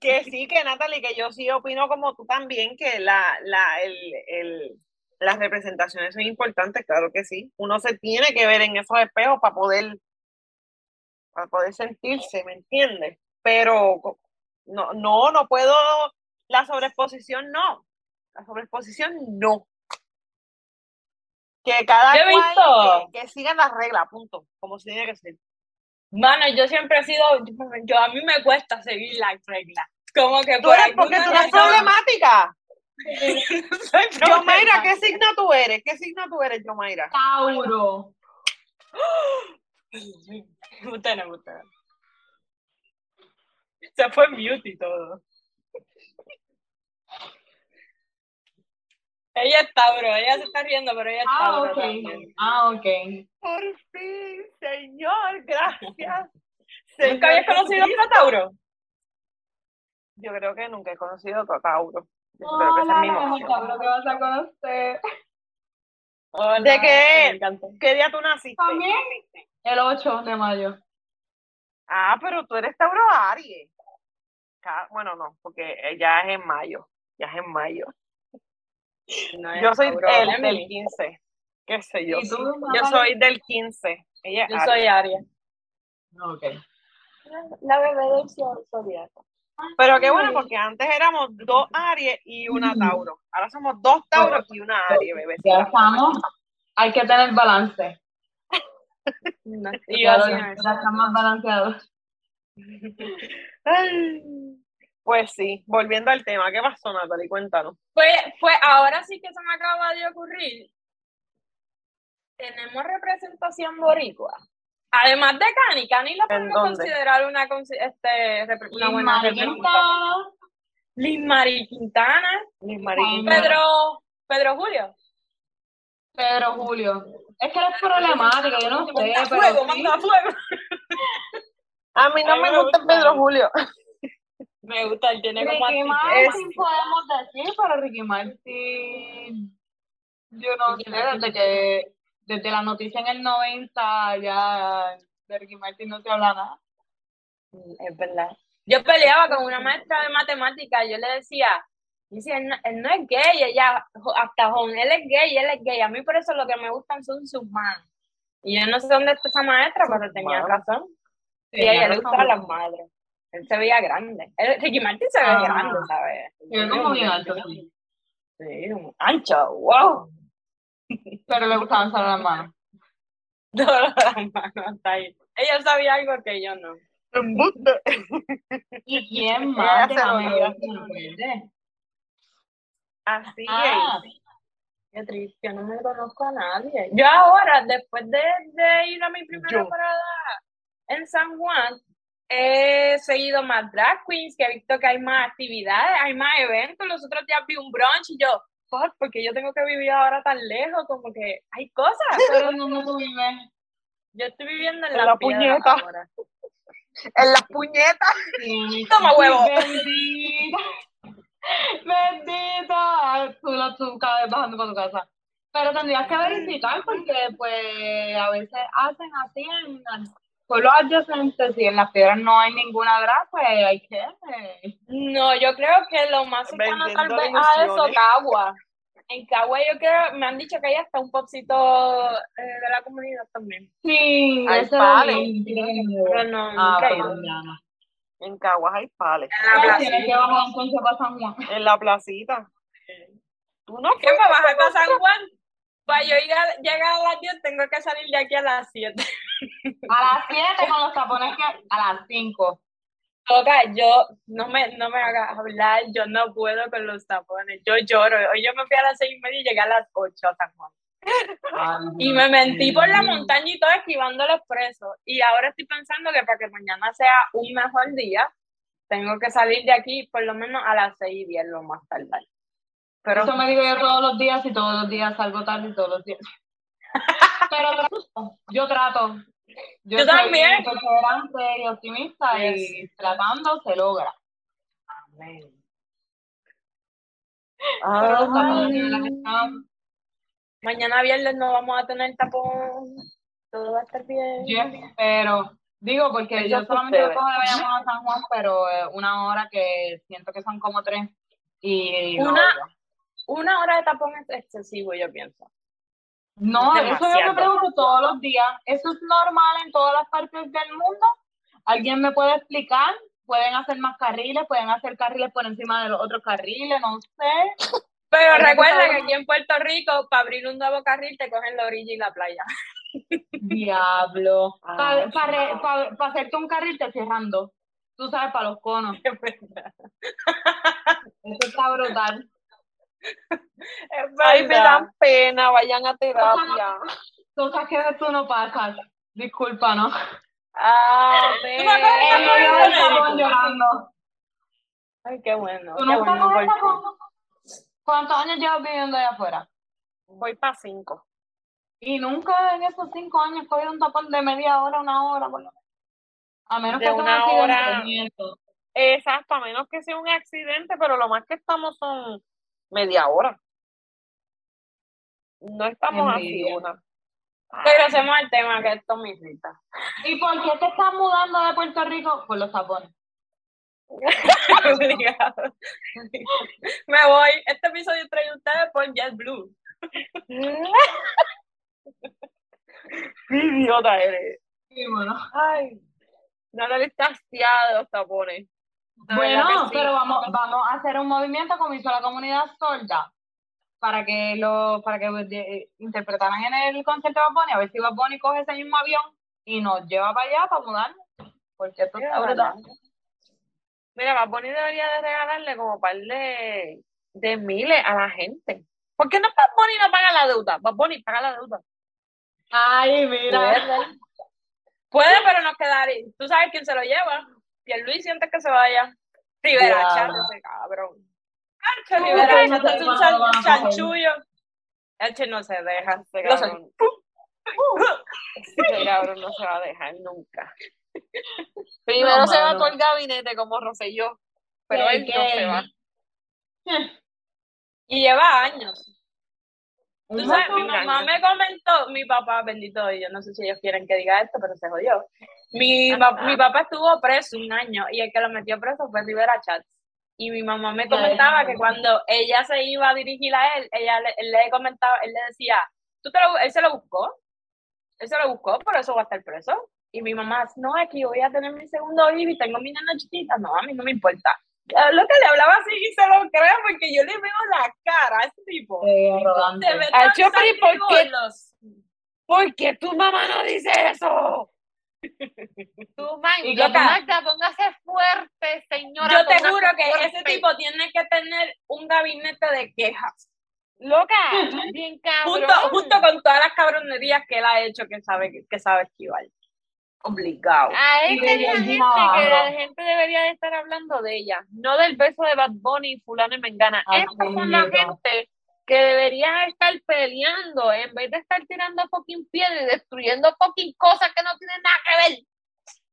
Que sí, que Natalie, que yo sí opino como tú también, que la, la, el, el, las representaciones son importantes, claro que sí. Uno se tiene que ver en esos espejos para poder, para poder sentirse, ¿me entiendes? Pero no, no, no puedo, la sobreexposición no, la sobreexposición no. Que cada cual, que, sigan las reglas, punto, como se tiene que ser. Mano, yo siempre he sido, yo a mí me cuesta seguir las reglas. Como que ¿Tú eres, porque tú eres problemática. Yomaira, ¿qué signo tú eres? ¿Qué signo tú eres, Yomaira? Tauro. Usted no, usted se fue mute y todo. Ella está, bro. Ella se está riendo, pero ella está. Ah, ok. Ah, ok. Por fin, señor, gracias. [laughs] ¿Nunca habías conocido a Tauro? Yo creo que nunca he conocido a Tauro. Que es el mismo. Tauro que vas a conocer. ¿De qué? ¿Qué día tú naciste? También el 8 de mayo. Ah, pero tú eres Tauro Aries bueno, no, porque ya es en mayo, ya es en mayo. yo soy el del 15, qué sé yo. Yo soy del 15. Ella yo soy Aria. Ok. La bebé del zodiaco. Pero qué bueno, porque antes éramos dos Aries y una Tauro. Ahora somos dos Tauros y una Aries, bebé. Ya estamos. Hay que tener balance. y ya, estamos balanceados. Pues sí, volviendo al tema, ¿qué pasó, Natalie? Cuéntanos. Pues, pues ahora sí que se me acaba de ocurrir. Tenemos representación boricua. Además de Cani, Cani la ¿En podemos considerar una, este, una buena Mari. Quintana, Liz Mari Quintana, Mis mariquitas. Pedro, Pedro Julio. Pedro Julio. Es que eres problemático, yo no sé, Manda pero fuego, sí. manda fuego. A mí no A mí me me gusta gusta. Pedro Julio. Me gusta, él tiene como Ricky. Martin podemos decir, pero Ricky Martin, yo no Ricky sé, desde que, desde la noticia en el 90 ya de Ricky Martin no se habla nada. Es verdad. Yo peleaba con una maestra de matemáticas, yo le decía, dice, él no, él no es gay, ella, hasta Jon, él es gay, él es gay. A mí por eso lo que me gustan son sus manos. Y yo no sé dónde está esa maestra, Sus pero tenía manos. razón. Y a ella le gustaban las madres. Él se veía grande. Él- Ricky Martin se ve Ah. grande, ¿sabes? Ve como bien alto, sí. Ancho, wow. Pero le gustaban solo las manos. Todas las [laughs] manos está ahí. Ella sabía algo que yo no. ¿Y quién más? Así Ah, es. Qué triste, yo no me conozco a nadie. Yo ahora, después de, de ir a mi primera Yo. parada en San Juan, he seguido más drag queens, que he visto que hay más actividades, hay más eventos. Los otros días vi un brunch y yo, fuck, porque yo tengo que vivir ahora tan lejos, como que hay cosas. [laughs] pero ¿dónde tú vives? Yo estoy viviendo en, En la, puñeta. ahora. [laughs] En las puñetas. Toma huevo. Bendita. Bendita. Tú, lo- tú cada vez bajando para tu casa. Pero tendrías que verificar porque pues a veces hacen así en pueblos adyacentes y en las piedras no hay ninguna drag, pues hay que... eh, No, yo creo que lo más cercano tal vez a eso. Cagua. En Cagua yo creo, me han dicho que hay hasta un popcito eh, de la comunidad también. Sí, Hay pales. Pero no, Ah, nunca he ido. ya no. En Caguas hay pales. En la plaza. Tienes que bajar entonces para San Juan. En la placita. ¿Tú no ¿Qué para bajar para San Juan? Para yo ir a- llegar a las 10 tengo que salir de aquí a las 7. A las 7 con los tapones que... A las 5. Toca, yo no me, no me hagas hablar, yo no puedo con los tapones, yo lloro. Hoy yo me fui a las 6 y media y llegué a las 8 a San Juan. Y me mentí por la montaña y todo esquivando los presos. Y ahora estoy pensando que para que mañana sea un mejor día, tengo que salir de aquí por lo menos a las 6 y 10 lo más tardar. Pero Eso me digo yo todos los días y todos los días salgo tarde y todos los días. [laughs] Pero yo trato. Yo soy también. perseverante y optimista y tratando se logra. Están- mañana viernes no vamos a tener tapón, todo va a estar bien. yo espero. Digo, porque Eso yo solamente ustedes. cojo de Bayamón a San Juan, pero eh, una hora que siento que son como tres. Y no, Una- yo- Una hora de tapón es excesivo, yo pienso. No, eso yo Demasiado. me pregunto todos los días. ¿Eso es normal en todas las partes del mundo? ¿Alguien me puede explicar? ¿Pueden hacer más carriles? ¿Pueden hacer carriles por encima de los otros carriles? No sé. Pero recuerda que aquí en Puerto Rico, para abrir un nuevo carril, te cogen la orilla y la playa. Diablo. Ah, Para hacerte un carril te cierran dos. Tú sabes, para los conos. [laughs] Eso está brutal. Es Ay, me dan pena, vayan a terapia. Cosas que tú no pasas. Disculpa, ¿no? Ah, Eh, ¿Tú me llorando. Ay, qué bueno. ¿Tú Qué no bueno. porque-? ¿Cuántos años llevas viviendo allá afuera? Voy para cinco. Y nunca en esos cinco años cogido un tapón de media hora, una hora, por lo menos. A menos De que sea un una hora. Exacto, a menos que sea un accidente, pero lo más que estamos son media hora. No estamos así una. Regresemos al tema, que esto me irrita. ¿Y por qué te estás mudando de Puerto Rico? Por los tapones. [laughs] Me voy. Este episodio trae ustedes por JetBlue. Qué idiota eres. Sí, bueno. Ay, no le está hastiada de los tapones. Bueno, sí. pero vamos, vamos a hacer un movimiento como hizo la comunidad sorda para que lo, para que eh, interpretaran en el concierto de Bad Bunny, a ver si Bad Bunny coge ese mismo avión y nos lleva para allá para mudarnos. Porque esto está brutal. Mira, Bad Bunny debería de regalarle como par de, de miles a la gente. ¿Por qué no Bad Bunny no paga la deuda? Bad Bunny paga la deuda. Ay, mira. Puede, pero no quedar. ¿Tú sabes quién se lo lleva? Luis siente que se vaya. Rivera. Chat, ese cabrón. Ancho, Rivera Chat es un chan- chanchullo. Ancho no se deja. Ese cabrón. Ese cabrón no se va a dejar nunca. Primero No, se va por el gabinete como Rosselló, pero ¿Qué, él no se va. Y lleva años. Tú sabes, mi mamá me comentó, mi papá, bendito, yo no sé si ellos quieren que diga esto, pero se jodió. Mi, pa- mi papá estuvo preso un año y el que lo metió preso fue Rivera Chats. Y mi mamá me comentaba que cuando ella se iba a dirigir a él, ella le, él le comentaba, él le decía, ¿Tú te lo, él se lo buscó, él se lo buscó, por eso va a estar preso. Y mi mamá, no, es que yo voy a tener mi segundo hijo y tengo mi nena chiquita. No, a mí no me importa. Lo que le hablaba así y se lo creo porque yo le veo la cara a ese tipo. Eh, arrogante. Se ve Ah, tan yo, pero ¿y por qué? ¿Por qué tu mamá no dice eso? Tú. Magda, póngase fuerte, señora. yo te juro que fuerte. ese tipo tiene que tener un gabinete de quejas. Loca, bien cabrón. Junto, junto con todas las cabronerías que él ha hecho que sabe, que sabe esquivar. Obligado. A de es la gente que la gente debería de estar hablando de ella, no del beso de Bad Bunny y fulano y mengana. Así Estas son la gente que deberían estar peleando en vez de estar tirando fucking piedra y destruyendo fucking cosas que no tienen nada que ver.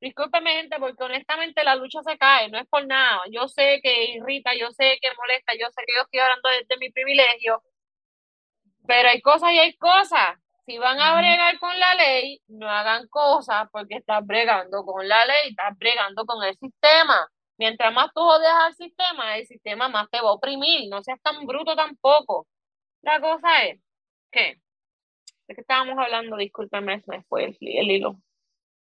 Discúlpeme, gente, porque honestamente la lucha se cae, no es por nada. Yo sé que irrita, yo sé que molesta, yo sé que yo estoy hablando desde mi privilegio, pero hay cosas y hay cosas. Si van a bregar con la ley, no hagan cosas porque estás bregando con la ley, estás bregando con el sistema. Mientras más tú jodeas al sistema, el sistema más te va a oprimir. No seas tan bruto tampoco. La cosa es que, ¿de qué estábamos hablando? Discúlpeme, se me fue el, el hilo.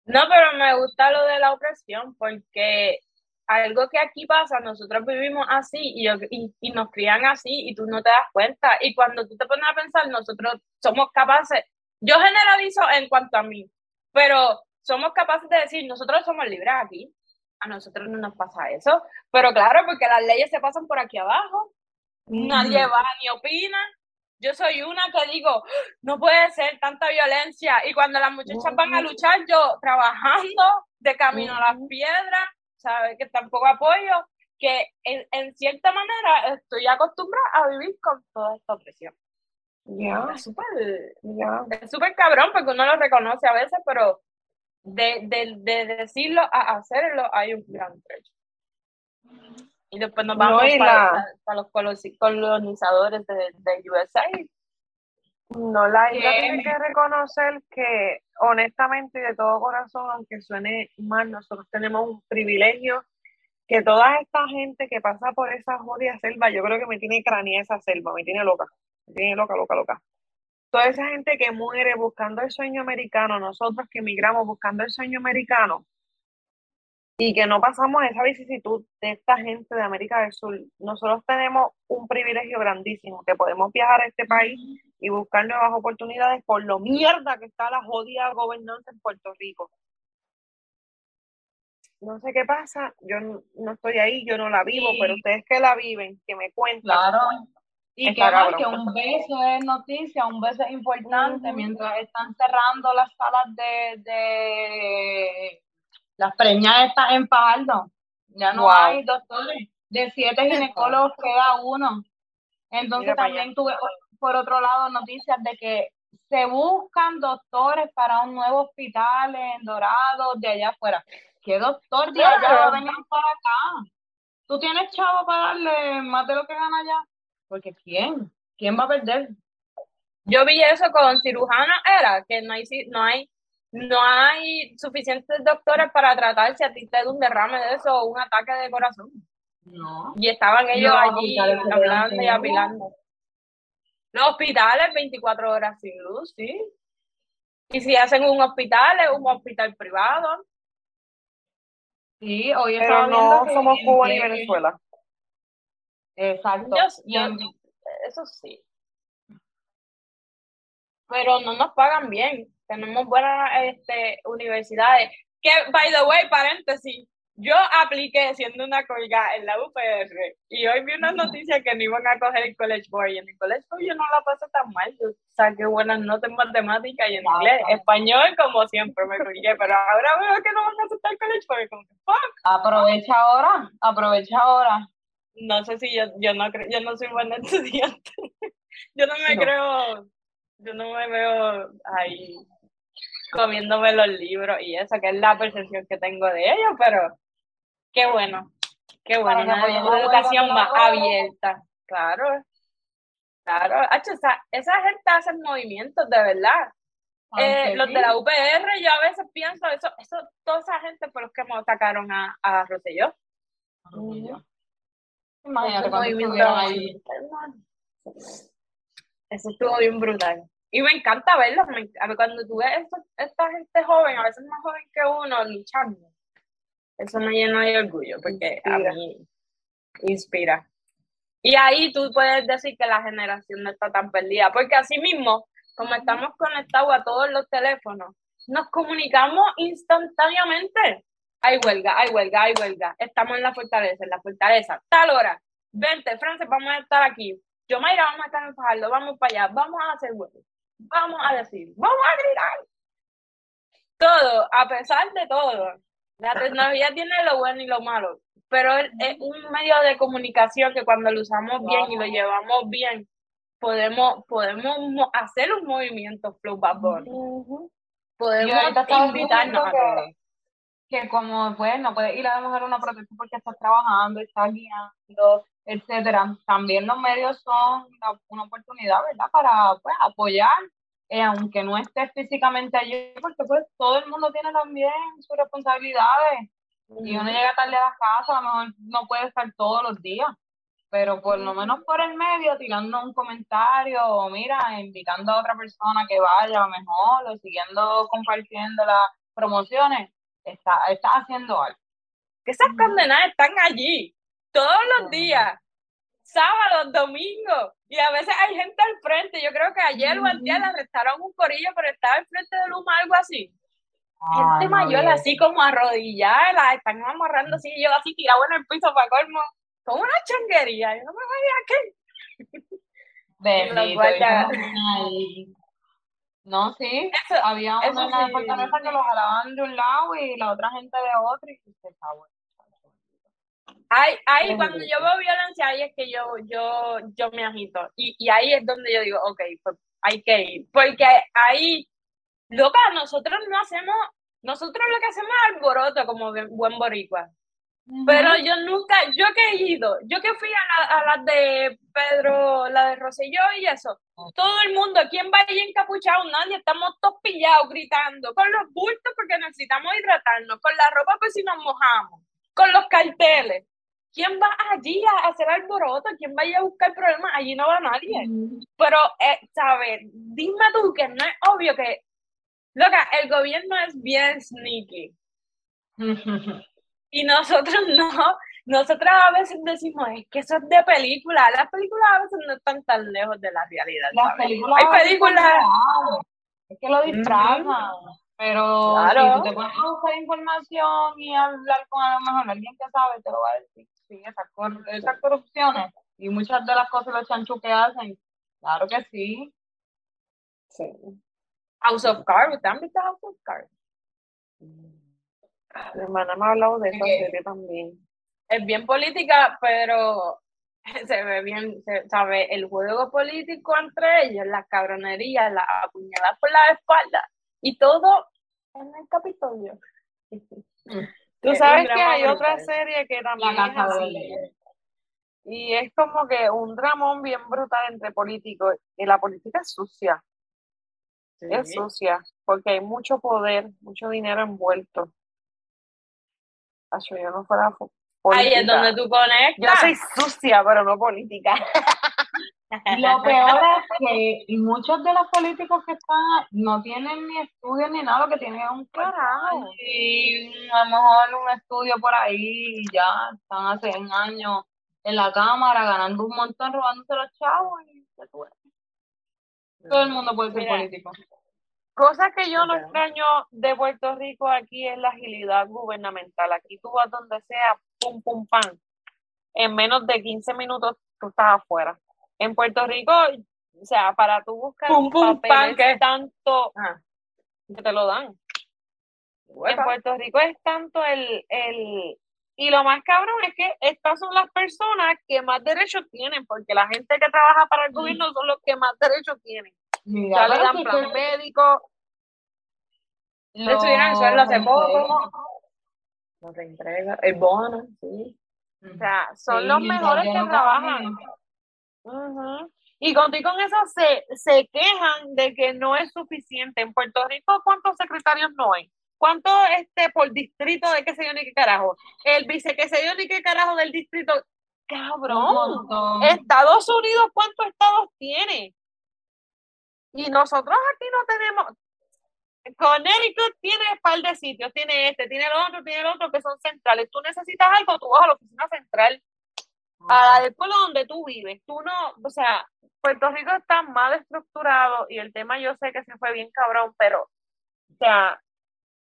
No, pero me gusta lo de la opresión porque algo que aquí pasa, nosotros vivimos así y, yo- y, y nos crían así y tú no te das cuenta. Y cuando tú te pones a pensar, nosotros somos capaces, yo generalizo en cuanto a mí, pero somos capaces de decir, nosotros somos libres aquí, a nosotros no nos pasa eso. Pero claro, porque las leyes se pasan por aquí abajo, nadie va ni opina. Yo soy una que digo, no puede ser tanta violencia. Y cuando las muchachas van a luchar, yo trabajando de camino a las piedras, ¿sabes? Que tampoco apoyo, que en, en cierta manera estoy acostumbrada a vivir con toda esta opresión. Ya, Es súper ya. es súper cabrón porque uno lo reconoce a veces, pero de, de, de decirlo a hacerlo hay un gran trecho. Y después nos No, vamos y para, la- para los colonizadores de, de USA. No, la isla tiene que reconocer que, honestamente y de todo corazón, aunque suene mal, nosotros tenemos un privilegio que toda esta gente que pasa por esa jodida selva, yo creo que me tiene craneada esa selva, me tiene loca, me tiene loca, loca, loca. Toda esa gente que muere buscando el sueño americano, nosotros que emigramos buscando el sueño americano y que no pasamos esa vicisitud de esta gente de América del Sur, nosotros tenemos un privilegio grandísimo, que podemos viajar a este país y buscar nuevas oportunidades por lo mierda que está la jodida gobernanza en Puerto Rico. No sé qué pasa, yo no, no estoy ahí, yo no la vivo, Sí. pero ustedes que la viven, que me cuentan. Claro. Y Está que más cabrón. que un beso es noticia, un beso es importante, mientras están cerrando las salas de, de las preñas están en Fajardo. Ya no Wow. hay doctores. De siete [laughs] ginecólogos queda uno. Entonces Mira también tuve por otro lado noticias de que se buscan doctores para un nuevo hospital en Dorado, de allá afuera. ¿Qué doctor de allá venir para acá? ¿Tú tienes chavo para darle más de lo que gana allá? Porque ¿quién? ¿Quién va a perder? Yo vi eso con cirujanos, era que no hay, no hay, no hay suficientes doctores para tratar si a ti te da un derrame de eso o un ataque de corazón. No. Y estaban ellos los allí hablando y apilando. Los hospitales 24 horas sin luz, sí. Y si hacen un hospital, es un hospital privado. Sí, hoy Pero no viendo que somos en Cuba ni Venezuela. Exacto. Yo, yo- eso sí. Pero no nos pagan bien. Tenemos buenas este, universidades. Que, by the way, paréntesis, yo apliqué siendo una colga en la UPR y hoy vi una noticia que no iban a coger el College Board y en el College Board yo no la pasé tan mal, yo saqué buenas notas en matemáticas y en inglés, español como siempre me colgué, pero ahora veo que no van a aceptar el College Board, como que fuck. Aprovecha ahora, aprovecha ahora. No sé si yo, yo no creo, yo no soy buena [laughs] estudiante, yo no me creo, yo no me veo ahí comiéndome los libros y eso, que es la percepción que tengo de ellos, pero qué bueno, qué bueno, una, educación más abierta, claro, claro, esa, esa gente hace movimientos de verdad. Eh, los de la UPR, yo a veces pienso, eso, eso toda esa gente fue los que me sacaron a, a Rosselló. Imagínate ahí. Eso estuvo bien brutal. Y me encanta verlos. cuando tú ves esta gente joven, a veces más joven que uno, luchando, eso me llena de orgullo porque a mí inspira. Y ahí tú puedes decir que la generación no está tan perdida, porque así mismo, como estamos conectados a todos los teléfonos, nos comunicamos instantáneamente. Hay huelga, hay huelga, hay huelga. Estamos en la fortaleza, en la fortaleza. Tal hora. Vente, Frances, vamos a estar aquí. Yo, Mayra, vamos a estar en Fajardo, vamos para allá, vamos a hacer huelga vamos a decir, vamos a gritar. Todo, a pesar de todo. La tecnología [laughs] tiene lo bueno y lo malo, pero es un medio de comunicación que cuando lo usamos bien y lo llevamos bien, podemos, podemos hacer un movimiento flow Podemos invitarnos a Que como pues no puedes ir a dejar una protesta porque estás trabajando, estás guiando, etcétera. También los medios son una, oportunidad, ¿verdad? Para pues, apoyar, eh, aunque no estés físicamente allí, porque pues todo el mundo tiene también sus responsabilidades. Y uno llega tarde a la casa, a lo mejor no puede estar todos los días, pero por lo menos por el medio, tirando un comentario, o mira, invitando a otra persona que vaya, mejor, o siguiendo compartiendo las promociones, está, está haciendo algo. Que esas condenadas están allí todos los días, sábados, domingos, y a veces hay gente al frente. Yo creo que ayer o antes le arrestaron un corillo, pero estaba al frente de Luma, algo así. gente mayor, así como arrodillada, la están amarrando así, yo así tirado en el piso para colmo, como una changuería. Yo no me voy a qué. [laughs] No, sí, había una en la fortaleza que lo jalaban de un lado y la otra gente de otro y se bueno. Ahí, cuando yo veo violencia, ahí es que yo, yo, yo me agito. Y, y ahí es donde yo digo, ok, pues hay que ir. Porque ahí, loca, nosotros no hacemos, nosotros lo que hacemos es alboroto como buen boricua. Pero yo nunca, yo que he ido, yo que fui a, las de Pedro, la de Roselló y eso, todo el mundo, ¿quién va ahí encapuchado? Nadie, estamos todos pillados gritando, con los bultos porque necesitamos hidratarnos, con la ropa pues si nos mojamos, con los carteles. ¿quién va allí a hacer alboroto? ¿Quién va a ir a buscar problemas? Allí no va nadie. Pero, eh, ¿sabes? Dime tú que no es obvio que, loca, el gobierno es bien sneaky. [laughs] y nosotros [laughs] no, nosotros a veces decimos, es que eso es de película. Las películas a veces no están tan lejos de la realidad. Las películas Hay películas... Es que lo disfrazan. Pero si tú te pones a buscar información y hablar con a lo mejor alguien que sabe, te lo va a decir sí, esas, corrupciones y muchas de las cosas los chanchos que hacen, claro que sí. Sí. House of Cards, ¿te han visto House of Cards? Mi hermana me ha hablado de esa serie también. Es bien política, pero [laughs] se ve bien, se sabe el juego político entre ellos, las cabronerías, las apuñaladas por la espalda y todo en el Capitolio. Mm. Tú sabes que hay otra serie que también es así. Y es como que un dramón bien brutal entre políticos. Y la política es sucia. Es sucia. Porque hay mucho poder, mucho dinero envuelto. Yo no fuera política. Ahí es donde tú conectas. Yo soy sucia, pero no política. [laughs] Lo peor es que muchos de los políticos que están no tienen ni estudio ni nada, lo que tienen es un carajo. Y a lo mejor un estudio por ahí y ya están hace un año en la cámara ganando un montón, robándose los chavos y Todo el mundo puede ser político. Cosas que yo no extraño de Puerto Rico aquí es la agilidad gubernamental. Aquí tú vas donde sea, pum, pum, pam. En menos de 15 minutos tú estás afuera. En Puerto Rico, o sea, para tú buscar Pum, pum, es ¿qué? tanto Ah. que te lo dan. En. Puerto Rico es tanto el, el... Y lo más cabrón es que estas son las personas que más derechos tienen, porque la gente que trabaja para el gobierno son los que más derechos tienen. Mira, Ya le dan plan que médico, Le subieron el sueldo hace poco. No te entrega. El bono, sí. o sea, son Sí, los mejores que no trabajan. Ujú. Y contigo con eso se, se quejan de que no es suficiente. En Puerto Rico, ¿cuántos secretarios no hay? ¿Cuántos este, por distrito de qué sé yo ni qué carajo? El vice qué sé yo ni qué carajo del distrito. Cabrón. Estados Unidos, ¿cuántos estados tiene? Y nosotros aquí no tenemos. Connecticut tiene un par de sitios, tiene este, tiene el otro, tiene el otro, que son centrales. Tú necesitas algo, tú vas a la oficina central, a la del pueblo donde tú vives. Tú no, o sea, Puerto Rico está mal estructurado y el tema yo sé que se fue bien cabrón, pero, o sea,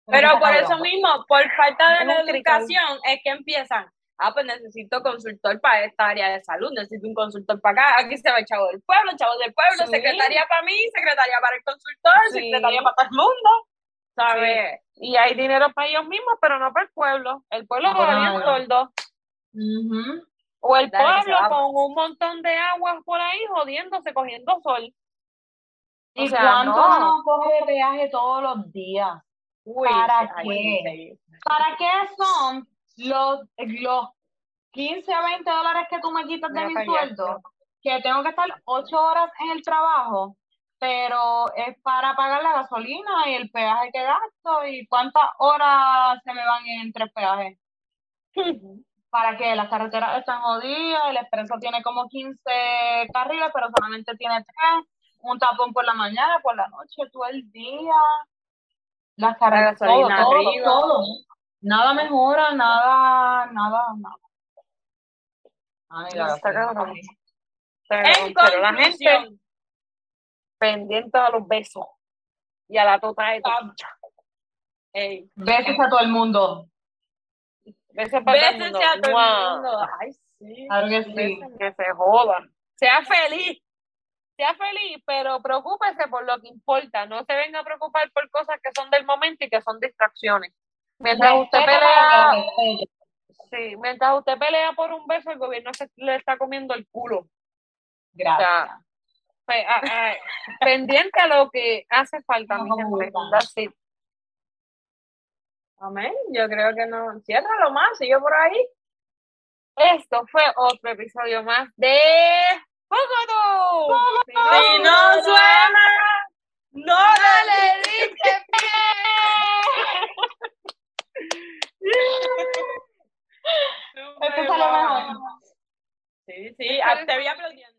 Pero por eso mismo, por falta de la educación, es que empiezan. Ah, pues necesito consultor para esta área de salud, necesito un consultor para acá. Aquí se va el chavo del pueblo, chavo del pueblo, Sí. secretaria para mí, secretaria para el consultor, Sí. secretaria para todo el mundo. ¿Sabes? y hay dinero para ellos mismos, pero no para el pueblo. El pueblo no. es sordo. Ujú. O el Dale, pueblo con un montón de aguas por ahí jodiéndose, cogiendo sol. O ¿Y sea, cuánto no. uno coge de peaje todos los días? Uy, ¿Para qué? ¿Para qué son los, los 15 a 20 dólares que tú me quitas de mi sueldo? Que tengo que estar 8 horas en el trabajo, pero es para pagar la gasolina y el peaje que gasto y cuántas horas se me van en tres peajes. [laughs] ¿Para qué? Las carreteras están jodidas, el expreso tiene como 15 carriles, pero solamente tiene tres, un tapón por la mañana, por la noche, todo el día. Las carreteras, todo, gasolina todo. Nada mejora, nada, nada, nada. Ay, la Está cabrón. En pero la gente conclusión, pendiente a los besos y a la tota de Ah, ey, a todo el mundo. Besos para todo el mundo. a todo el mundo. Ay, sí. Claro que sí. Que se jodan. Sea feliz. Sea feliz, pero preocúpese por lo que importa. No se venga a preocupar por cosas que son del momento y que son distracciones. Mientras usted pelea, sí, mientras usted pelea por un beso, el gobierno se le está comiendo el culo. Gracias. Pe- a- a- pendiente a lo que hace falta, mi No, gente. como That's it. Amén. Yo creo que no. Ciérralo más, sigue por ahí. Esto fue otro episodio más de Pocoto. Si Si no suena, no le [laughs] dice Este sale mejor. Sí, sí, ah, te vi aplaudiendo.